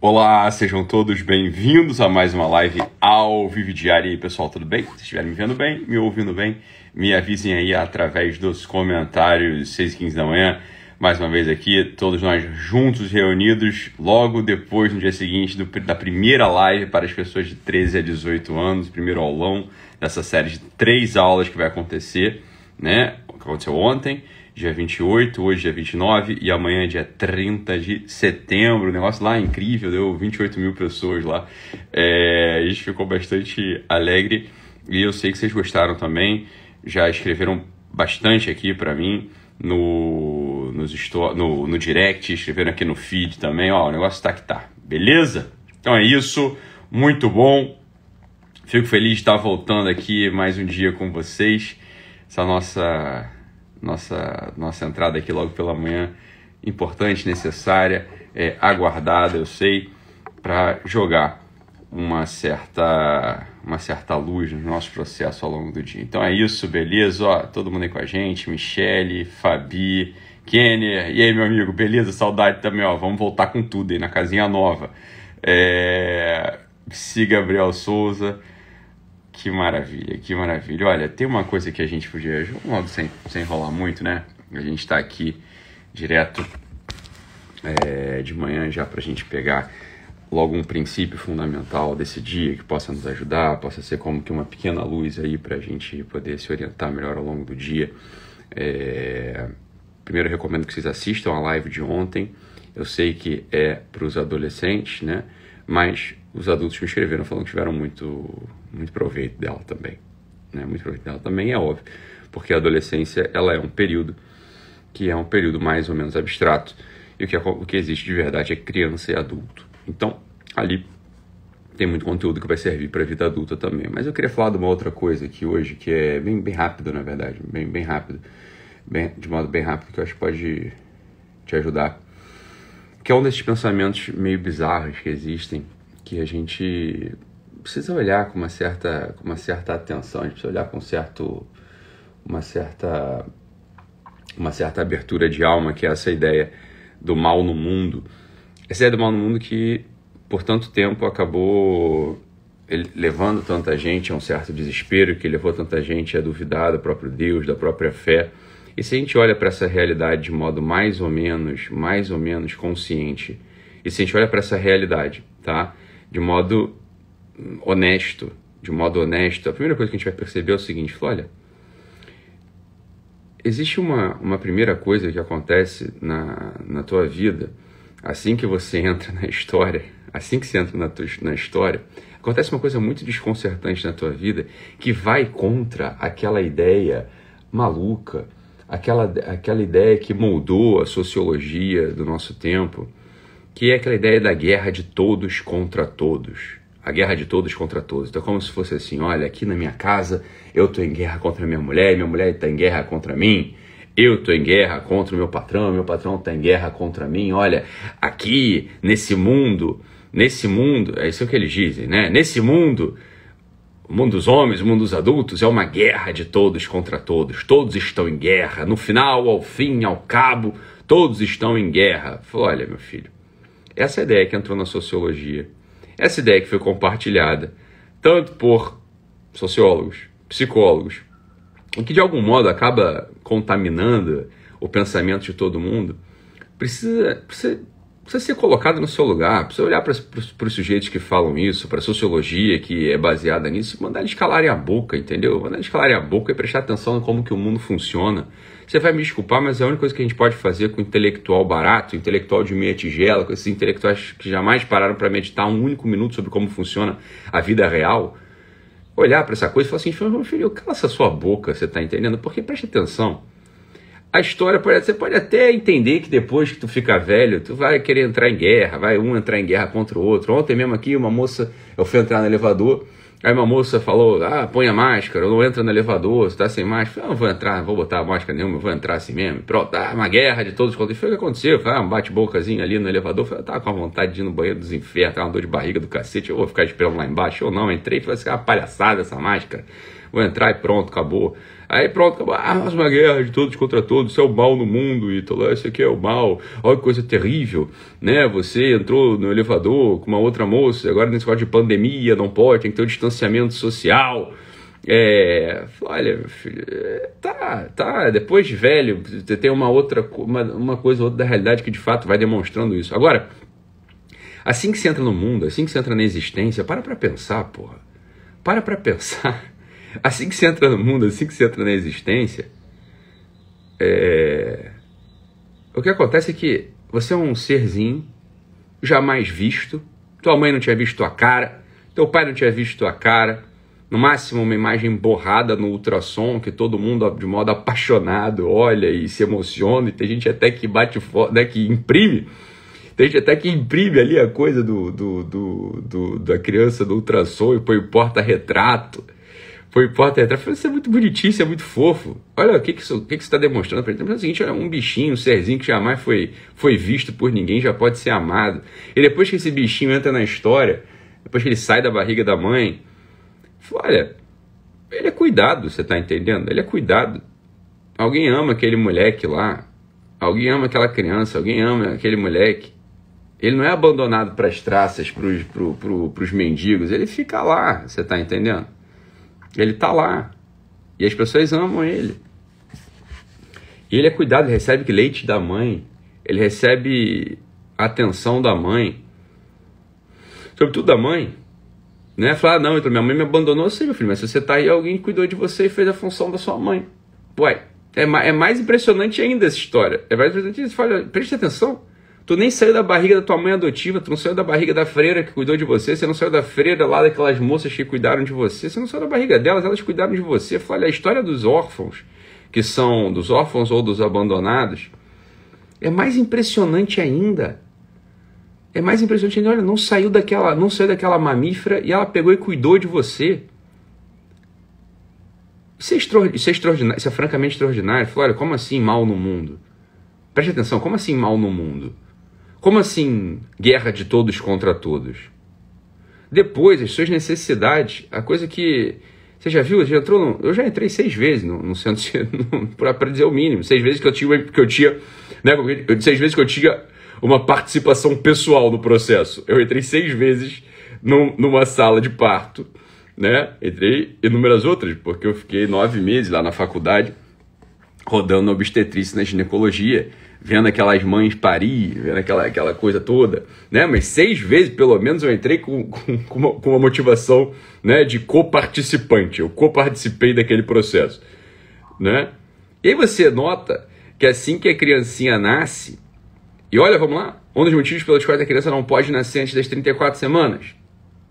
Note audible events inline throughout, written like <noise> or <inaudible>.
Olá, sejam todos bem-vindos a mais uma live ao vivo diário. E aí, pessoal, tudo bem? Se estiverem me vendo bem, me ouvindo bem, me avisem aí através dos comentários 6 e 15 da manhã. Mais uma vez aqui, todos nós juntos, reunidos, logo depois, no dia seguinte, do, da primeira live para as pessoas de 13 a 18 anos, primeiro aulão dessa série de três aulas que vai acontecer, né? Que aconteceu ontem dia 28, hoje dia 29 e amanhã dia 30 de setembro. O negócio lá é incrível, deu 28 mil pessoas lá. É, a gente ficou bastante alegre e eu sei que vocês gostaram também. Já escreveram bastante aqui para mim no, nos no, no direct, escreveram aqui no feed também. Ó, o negócio tá que tá, beleza? Então é isso, muito bom. Fico feliz de estar voltando aqui mais um dia com vocês. Essa nossa nossa, nossa entrada aqui logo pela manhã, importante, necessária, é, aguardada, eu sei, para jogar uma certa, uma certa luz no nosso processo ao longo do dia. Então é isso, beleza? Ó, todo mundo aí com a gente, Michele, Fabi, Kenner, e aí meu amigo, beleza? Saudade também, ó, vamos voltar com tudo aí na casinha nova. É... Siga Gabriel Souza, que maravilha, que maravilha. Olha, tem uma coisa que a gente podia, logo sem, sem enrolar muito, né? A gente está aqui direto é, de manhã já para a gente pegar logo um princípio fundamental desse dia que possa nos ajudar, possa ser como que uma pequena luz aí para a gente poder se orientar melhor ao longo do dia. É... Primeiro, recomendo que vocês assistam a live de ontem. Eu sei que é para os adolescentes, né? Mas os adultos me escreveram falando que tiveram muito, muito proveito dela também. Né? Muito proveito dela também, é óbvio, porque a adolescência ela é um período que é um período mais ou menos abstrato e o que, é, o que existe de verdade é criança e adulto. Então, ali tem muito conteúdo que vai servir para a vida adulta também. Mas eu queria falar de uma outra coisa aqui hoje, que é bem, bem rápido, na verdade, bem, bem rápido, bem, de modo bem rápido, que eu acho que pode te ajudar. Que é um desses pensamentos meio bizarros que existem, que a gente precisa olhar com uma certa, com uma certa atenção, a gente precisa olhar com certo, uma certa, uma certa abertura de alma, que é essa ideia do mal no mundo. Essa ideia do mal no mundo que por tanto tempo acabou levando tanta gente a um certo desespero, que levou tanta gente a duvidar do próprio Deus, da própria fé. E se a gente olha para essa realidade de modo mais ou menos, mais ou menos consciente, e se a gente olha para essa realidade, tá? De modo honesto, de modo honesto, a primeira coisa que a gente vai perceber é o seguinte: olha, existe uma, uma primeira coisa que acontece na, na tua vida assim que você <laughs> entra na história, assim que você entra na, tua, na história, acontece uma coisa muito desconcertante na tua vida que vai contra aquela ideia maluca, aquela, aquela ideia que moldou a sociologia do nosso tempo que é aquela ideia da guerra de todos contra todos. A guerra de todos contra todos. Então, como se fosse assim: olha, aqui na minha casa eu estou em guerra contra minha mulher, minha mulher está em guerra contra mim. Eu estou em guerra contra o meu patrão, meu patrão está em guerra contra mim. Olha, aqui nesse mundo, nesse mundo, é isso que eles dizem, né? Nesse mundo, o mundo dos homens, o mundo dos adultos, é uma guerra de todos contra todos. Todos estão em guerra. No final, ao fim, ao cabo, todos estão em guerra. Falei, olha, meu filho, essa ideia que entrou na sociologia, essa ideia que foi compartilhada tanto por sociólogos, psicólogos, e que de algum modo acaba contaminando o pensamento de todo mundo, precisa, precisa, precisa ser colocada no seu lugar, precisa olhar para, os sujeitos que falam isso, para a sociologia que é baseada nisso, mandar eles calarem a boca, entendeu? Mandar eles calarem a boca e prestar atenção em como que o mundo funciona você vai me desculpar, mas é a única coisa que a gente pode fazer com intelectual barato, intelectual de meia tigela, com esses intelectuais que jamais pararam para meditar um único minuto sobre como funciona a vida real, olhar para essa coisa e falar assim, filho, cala essa sua boca, você está entendendo? Porque preste atenção. A história pode, você pode até entender que depois que tu fica velho, tu vai querer entrar em guerra, vai um entrar em guerra contra o outro. Ontem mesmo aqui, uma moça, eu fui entrar no elevador, Aí uma moça falou, ah, põe a máscara, não entra no elevador, você tá sem máscara. Eu não vou entrar, não vou botar a máscara nenhuma, vou entrar assim mesmo. Pronto, ah, uma guerra de todos os Foi o que aconteceu, foi ah, um bate-bocazinho ali no elevador. Falei, tava com a vontade de ir no banheiro dos infernos, tava uma dor de barriga do cacete, eu vou ficar esperando lá embaixo ou não. Entrei falei assim, ah, palhaçada essa máscara. vou entrar e pronto, acabou. Aí pronto, acabou. Ah, mais uma guerra de todos contra todos, isso é o mal no mundo, Ítalo, isso aqui é o mal, olha que coisa terrível, né? Você entrou no elevador com uma outra moça, agora nesse negócio de pandemia, não pode, tem que ter um distanciamento social. É, olha, filho, é, tá, tá, depois de velho, você tem uma outra, uma, uma coisa outra da realidade que de fato vai demonstrando isso. Agora, assim que você entra no mundo, assim que você entra na existência, para pra pensar, porra. Para pra pensar. Assim que você entra no mundo, assim que você entra na existência, é... o que acontece é que você é um serzinho jamais visto, tua mãe não tinha visto tua cara, teu pai não tinha visto tua cara, no máximo uma imagem borrada no ultrassom que todo mundo de modo apaixonado olha e se emociona, e tem gente até que bate foto, né, que imprime, tem gente até que imprime ali a coisa do, do, do, do da criança do ultrassom e põe porta-retrato foi porta-retrato. Falei, isso é muito bonitinho, isso é muito fofo. Olha o que, que, isso, que, que você está demonstrando para gente. É o seguinte, é um bichinho, um serzinho que jamais foi, foi visto por ninguém, já pode ser amado. E depois que esse bichinho entra na história, depois que ele sai da barriga da mãe, olha, ele é cuidado, você está entendendo? Ele é cuidado. Alguém ama aquele moleque lá, alguém ama aquela criança, alguém ama aquele moleque. Ele não é abandonado para as traças, para os mendigos, ele fica lá, você está entendendo? Ele está lá. E as pessoas amam ele. E ele é cuidado, ele recebe leite da mãe, ele recebe atenção da mãe, sobretudo da mãe. Né? Falar, não, então minha mãe me abandonou, sim, meu filho, mas se você está aí, alguém cuidou de você e fez a função da sua mãe. Ué, é, é mais impressionante ainda essa história. É mais impressionante isso. Fala, preste atenção. Tu nem saiu da barriga da tua mãe adotiva, tu não saiu da barriga da freira que cuidou de você, você não saiu da freira lá daquelas moças que cuidaram de você, você não saiu da barriga delas, elas cuidaram de você. Olha, a história dos órfãos, que são dos órfãos ou dos abandonados, é mais impressionante ainda. É mais impressionante ainda, olha, não saiu daquela, não saiu daquela mamífera e ela pegou e cuidou de você. Isso é, extraordinário, isso é, extraordinário, isso é francamente extraordinário. Olha, como assim mal no mundo? Preste atenção, como assim mal no mundo? Como assim guerra de todos contra todos? Depois, as suas necessidades, a coisa que. Você já viu? Já entrou no, eu já entrei seis vezes no, no centro <laughs> para dizer o mínimo. Seis vezes que eu tinha. Que eu tinha né, seis vezes que eu tinha uma participação pessoal no processo. Eu entrei seis vezes num, numa sala de parto. Né? Entrei inúmeras outras, porque eu fiquei nove meses lá na faculdade, rodando obstetrícia na ginecologia vendo aquelas mães parir, vendo aquela, aquela coisa toda, né? Mas seis vezes, pelo menos, eu entrei com, com, com, uma, com uma, motivação né, de coparticipante. Eu coparticipei daquele processo, né? E aí você nota que assim que a criancinha nasce, e olha, vamos lá, um dos motivos pelos quais a criança não pode nascer antes das 34 semanas,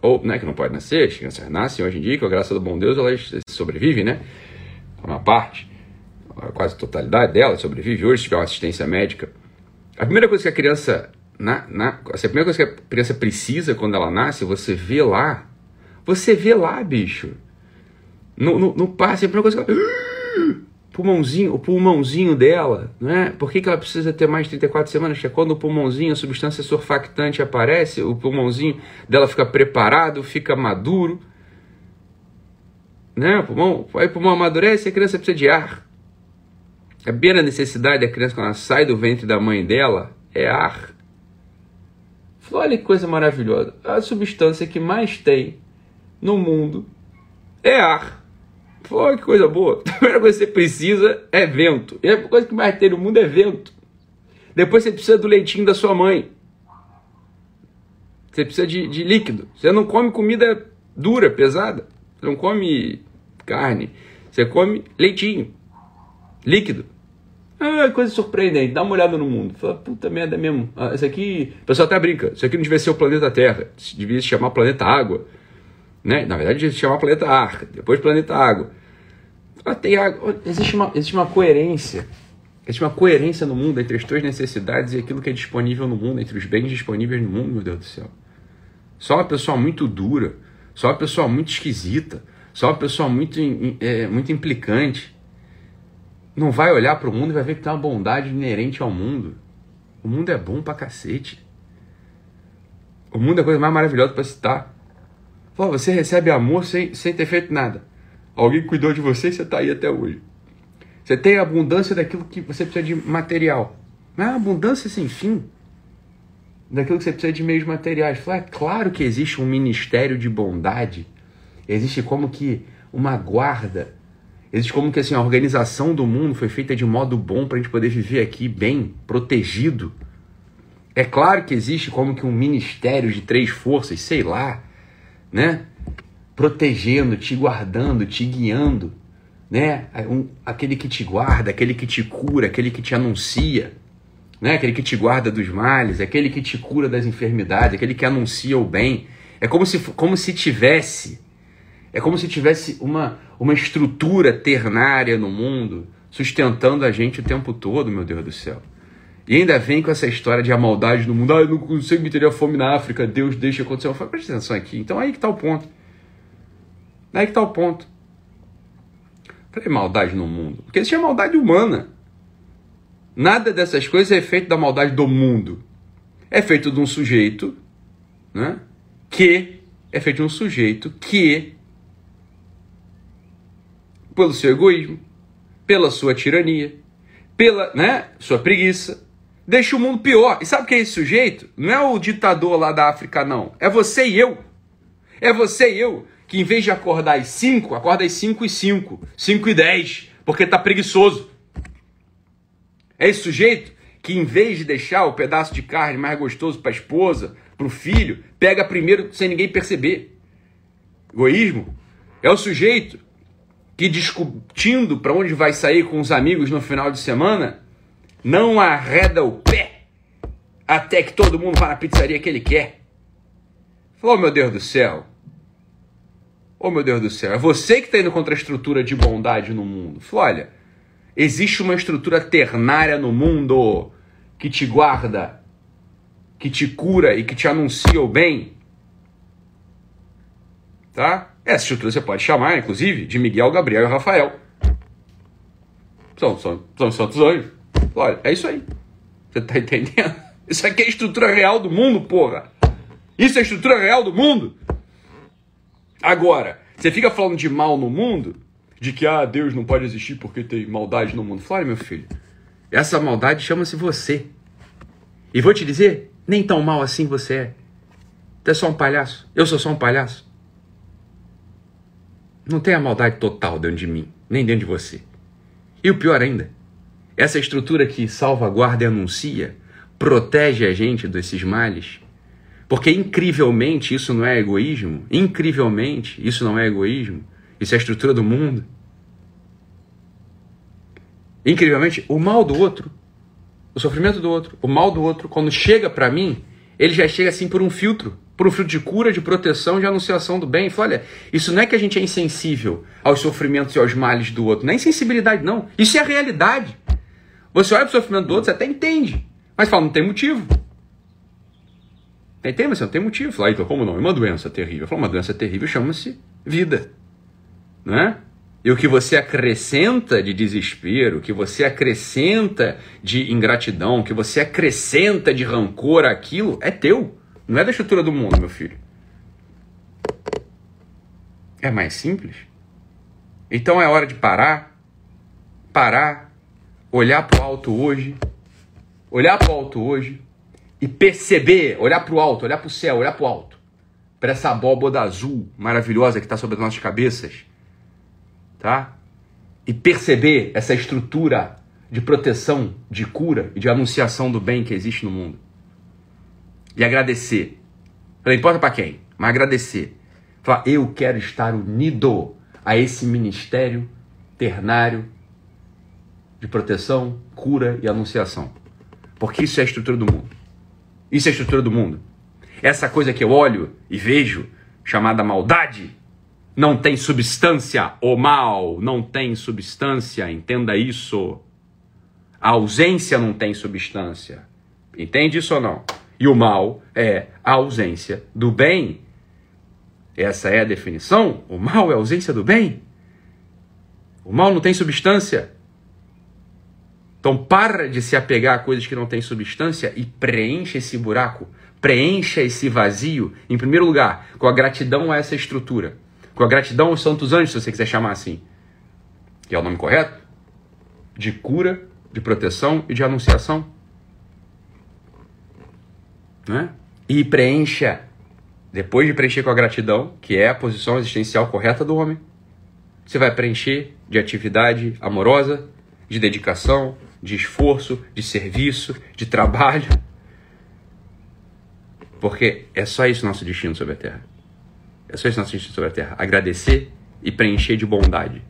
ou, né, que não pode nascer, as crianças nascem hoje em dia, com a graça do bom Deus, elas sobrevivem, né? Uma parte quase totalidade dela sobrevive hoje, se tiver uma assistência médica. A primeira coisa que a criança. Na, na, assim, a primeira coisa que a criança precisa quando ela nasce, você vê lá. Você vê lá, bicho. No, no, no passe, a primeira coisa que ela. Pulmãozinho, o pulmãozinho dela, não é? Por que, que ela precisa ter mais de 34 semanas? Porque quando o pulmãozinho, a substância surfactante aparece, o pulmãozinho dela fica preparado, fica maduro, né? O pulmão, aí o pulmão amadurece e a criança precisa de ar. A primeira necessidade da criança quando ela sai do ventre da mãe dela é ar. Olha que coisa maravilhosa. A substância que mais tem no mundo é ar. Olha que coisa boa. <laughs> A primeira coisa que você precisa é vento. E a coisa que mais tem no mundo é vento. Depois você precisa do leitinho da sua mãe. Você precisa de, de líquido. Você não come comida dura, pesada. Você não come carne. Você come leitinho líquido. Ah, coisa surpreendente, dá uma olhada no mundo. Fala, puta merda mesmo. Ah, isso aqui. O pessoal até brinca. Isso aqui não devia ser o planeta Terra. Devia se chamar planeta Água. Né? Na verdade, devia se chamar planeta Ar. Depois planeta Água. Ah, tem água. Existe uma, existe uma coerência. Existe uma coerência no mundo entre as tuas necessidades e aquilo que é disponível no mundo, entre os bens disponíveis no mundo, meu Deus do céu. Só uma pessoa muito dura, só uma pessoa muito esquisita, só uma pessoa muito, é, muito implicante não vai olhar para o mundo e vai ver que tem uma bondade inerente ao mundo. O mundo é bom pra cacete. O mundo é a coisa mais maravilhosa para citar. Pô, você recebe amor sem, sem ter feito nada. Alguém cuidou de você e você está aí até hoje. Você tem abundância daquilo que você precisa de material. Não é abundância sem fim. Daquilo que você precisa de meios materiais. É claro que existe um ministério de bondade. Existe como que uma guarda. Existe como que assim, a organização do mundo foi feita de modo bom para a gente poder viver aqui bem, protegido. É claro que existe como que um ministério de três forças, sei lá, né? Protegendo, te guardando, te guiando, né? Um, aquele que te guarda, aquele que te cura, aquele que te anuncia, né? Aquele que te guarda dos males, aquele que te cura das enfermidades, aquele que anuncia o bem. É como se, como se tivesse, é como se tivesse uma, uma estrutura ternária no mundo sustentando a gente o tempo todo, meu Deus do céu. E ainda vem com essa história de a maldade no mundo. Ah, eu não consigo meter a fome na África, Deus deixa acontecer. Eu falo, presta atenção aqui. Então aí que está o ponto. Aí que está o ponto. Falei, maldade no mundo. Porque existe a maldade humana. Nada dessas coisas é feito da maldade do mundo. É feito de um sujeito, né? Que é feito de um sujeito que, pelo seu egoísmo, pela sua tirania, pela né, sua preguiça, deixa o mundo pior. E sabe o que é esse sujeito? Não é o ditador lá da África, não. É você e eu. É você e eu que em vez de acordar às 5, acorda às 5 e 5, 5 e 10, porque tá preguiçoso. É esse sujeito que em vez de deixar o pedaço de carne mais gostoso para a esposa, para o filho, pega primeiro sem ninguém perceber. Egoísmo. É o sujeito que discutindo para onde vai sair com os amigos no final de semana, não arreda o pé até que todo mundo vá na pizzaria que ele quer. Falou, oh, meu Deus do céu. Oh, meu Deus do céu. É você que está indo contra a estrutura de bondade no mundo. Falou, olha, existe uma estrutura ternária no mundo que te guarda, que te cura e que te anuncia o bem. Tá? Essa estrutura você pode chamar, inclusive, de Miguel, Gabriel e Rafael. São, são, são santos anjos. Olha, é isso aí. Você tá <laughs> entendendo? Isso aqui é a estrutura real do mundo, porra. Isso é a estrutura real do mundo. Agora, você fica falando de mal no mundo, de que ah, Deus não pode existir porque tem maldade no mundo. Fala, meu filho, essa maldade chama-se você. E vou te dizer, nem tão mal assim você é. Você é só um palhaço. Eu sou só um palhaço. Não tem a maldade total dentro de mim, nem dentro de você. E o pior ainda, essa estrutura que salvaguarda e anuncia, protege a gente desses males, porque incrivelmente isso não é egoísmo, incrivelmente isso não é egoísmo, isso é a estrutura do mundo. Incrivelmente, o mal do outro, o sofrimento do outro, o mal do outro, quando chega para mim, ele já chega assim por um filtro fruto de cura, de proteção, de anunciação do bem. Fala, olha, isso não é que a gente é insensível aos sofrimentos e aos males do outro. Não é insensibilidade, não. Isso é a realidade. Você olha para o sofrimento do outro, você até entende. Mas fala, não tem motivo. Entende? Mas você não tem motivo. Fala, então, como não? É uma doença terrível. Fala, uma doença terrível chama-se vida. Não é? E o que você acrescenta de desespero, o que você acrescenta de ingratidão, o que você acrescenta de rancor àquilo, é teu. Não é da estrutura do mundo, meu filho. É mais simples. Então é hora de parar, parar, olhar para o alto hoje, olhar para o alto hoje e perceber, olhar para o alto, olhar para o céu, olhar para o alto, para essa abóboda azul maravilhosa que está sobre as nossas cabeças, tá? E perceber essa estrutura de proteção, de cura e de anunciação do bem que existe no mundo e agradecer. Não importa para quem, mas agradecer. Falar, eu quero estar unido a esse ministério ternário de proteção, cura e anunciação. Porque isso é a estrutura do mundo. Isso é a estrutura do mundo. Essa coisa que eu olho e vejo, chamada maldade, não tem substância. O mal não tem substância, entenda isso. A ausência não tem substância. Entende isso ou não? E o mal é a ausência do bem. Essa é a definição. O mal é a ausência do bem. O mal não tem substância. Então para de se apegar a coisas que não têm substância e preencha esse buraco, preencha esse vazio, em primeiro lugar, com a gratidão a essa estrutura. com a gratidão aos santos anjos, se você quiser chamar assim, que é o nome correto, de cura, de proteção e de anunciação. Né? E preencha, depois de preencher com a gratidão, que é a posição existencial correta do homem, você vai preencher de atividade amorosa, de dedicação, de esforço, de serviço, de trabalho. Porque é só isso nosso destino sobre a terra. É só isso nosso destino sobre a terra. Agradecer e preencher de bondade.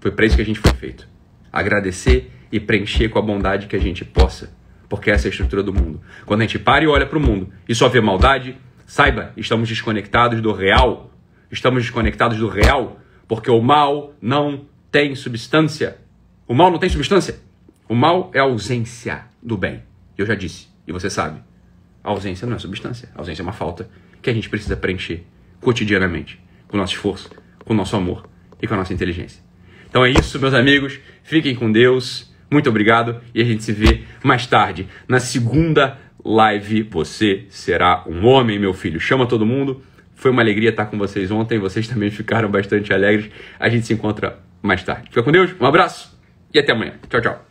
Foi para isso que a gente foi feito. Agradecer e preencher com a bondade que a gente possa. Porque essa é a estrutura do mundo. Quando a gente para e olha para o mundo e só vê maldade, saiba, estamos desconectados do real. Estamos desconectados do real porque o mal não tem substância. O mal não tem substância. O mal é a ausência do bem. Eu já disse, e você sabe. A ausência não é substância. A ausência é uma falta que a gente precisa preencher cotidianamente, com o nosso esforço, com o nosso amor e com a nossa inteligência. Então é isso, meus amigos. Fiquem com Deus. Muito obrigado e a gente se vê mais tarde na segunda live. Você será um homem, meu filho. Chama todo mundo. Foi uma alegria estar com vocês ontem. Vocês também ficaram bastante alegres. A gente se encontra mais tarde. Fica com Deus. Um abraço e até amanhã. Tchau, tchau.